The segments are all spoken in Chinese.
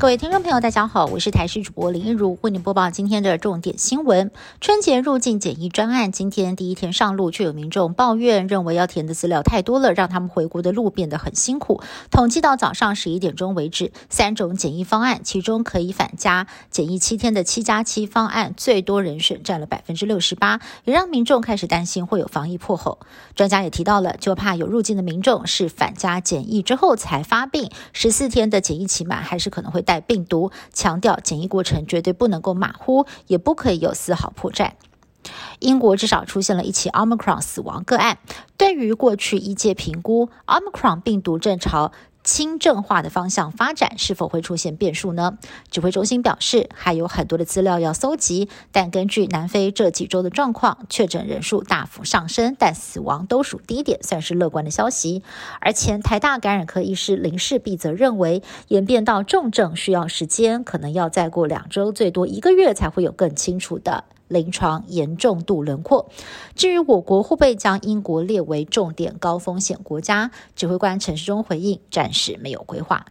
各位听众朋友，大家好，我是台视主播林一如，为您播报今天的重点新闻。春节入境检疫专案今天第一天上路，却有民众抱怨，认为要填的资料太多了，让他们回国的路变得很辛苦。统计到早上十一点钟为止，三种检疫方案，其中可以返家检疫七天的七加七方案，最多人选占了百分之六十八，也让民众开始担心会有防疫破口。专家也提到了，就怕有入境的民众是返家检疫之后才发病，十四天的检疫期满，还是可能会。带病毒，强调检疫过程绝对不能够马虎，也不可以有丝毫破绽。英国至少出现了一起 Omicron 死亡个案。对于过去一届评估，Omicron 病毒正朝。轻症化的方向发展是否会出现变数呢？指挥中心表示，还有很多的资料要搜集，但根据南非这几周的状况，确诊人数大幅上升，但死亡都属低点，算是乐观的消息。而前台大感染科医师林世璧则认为，演变到重症需要时间，可能要再过两周，最多一个月才会有更清楚的。临床严重度轮廓。至于我国会不会将英国列为重点高风险国家，指挥官陈时中回应，暂时没有规划。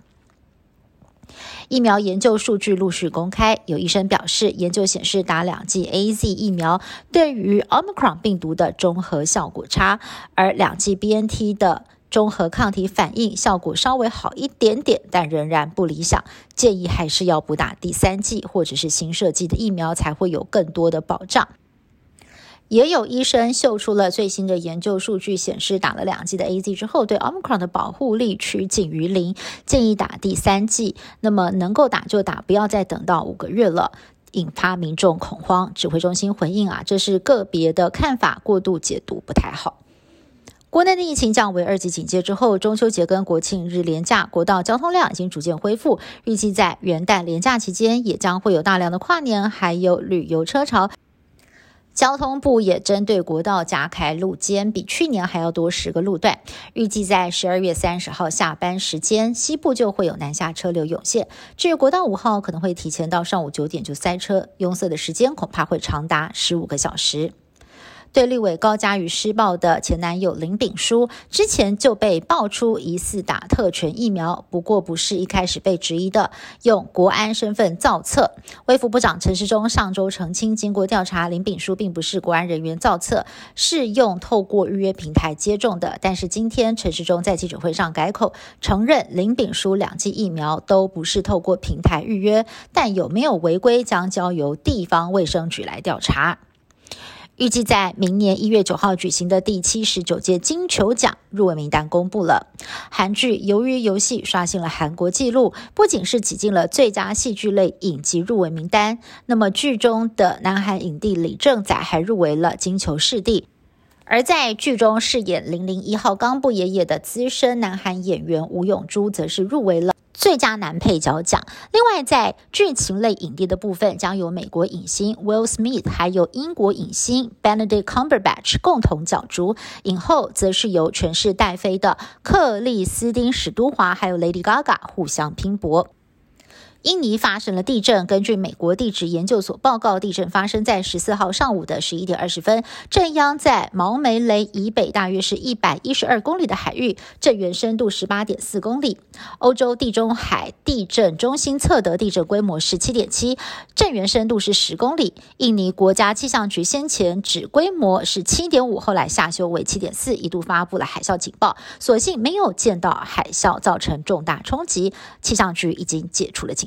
疫苗研究数据陆续公开，有医生表示，研究显示打两剂 A Z 疫苗对于 Omicron 病毒的中和效果差，而两剂 B N T 的。综合抗体反应效果稍微好一点点，但仍然不理想。建议还是要补打第三剂或者是新设计的疫苗，才会有更多的保障。也有医生秀出了最新的研究数据，显示打了两剂的 A Z 之后，对 Omicron 的保护力趋近于零，建议打第三剂。那么能够打就打，不要再等到五个月了，引发民众恐慌。指挥中心回应啊，这是个别的看法，过度解读不太好。国内的疫情降为二级警戒之后，中秋节跟国庆日连假，国道交通量已经逐渐恢复。预计在元旦连假期间，也将会有大量的跨年还有旅游车潮。交通部也针对国道加开路肩，比去年还要多十个路段。预计在十二月三十号下班时间，西部就会有南下车流涌现。至于国道五号，可能会提前到上午九点就塞车，拥塞的时间恐怕会长达十五个小时。对立委高嘉瑜施暴的前男友林炳书，之前就被爆出疑似打特权疫苗，不过不是一开始被质疑的用国安身份造册。卫福部长陈时中上周澄清，经过调查，林炳书并不是国安人员造册，是用透过预约平台接种的。但是今天陈时中在记者会上改口，承认林炳书两剂疫苗都不是透过平台预约，但有没有违规，将交由地方卫生局来调查。预计在明年一月九号举行的第七十九届金球奖入围名单公布了。韩剧《鱿鱼游戏》刷新了韩国纪录，不仅是挤进了最佳戏剧类影集入围名单，那么剧中的南韩影帝李正宰还入围了金球视帝。而在剧中饰演零零一号冈部爷爷的资深南韩演员吴永珠，则是入围了。最佳男配角奖。另外，在剧情类影帝的部分，将由美国影星 Will Smith 还有英国影星 Benedict Cumberbatch 共同角逐。影后则是由全势带飞的克里斯汀史都华还有 Lady Gaga 互相拼搏。印尼发生了地震。根据美国地质研究所报告，地震发生在十四号上午的十一点二十分，震央在毛梅雷以北，大约是一百一十二公里的海域，震源深度十八点四公里。欧洲地中海地震中心测得地震规模是七点七，震源深度是十公里。印尼国家气象局先前指规模是七点五，后来下修为七点四，一度发布了海啸警报，所幸没有见到海啸造成重大冲击，气象局已经解除了警。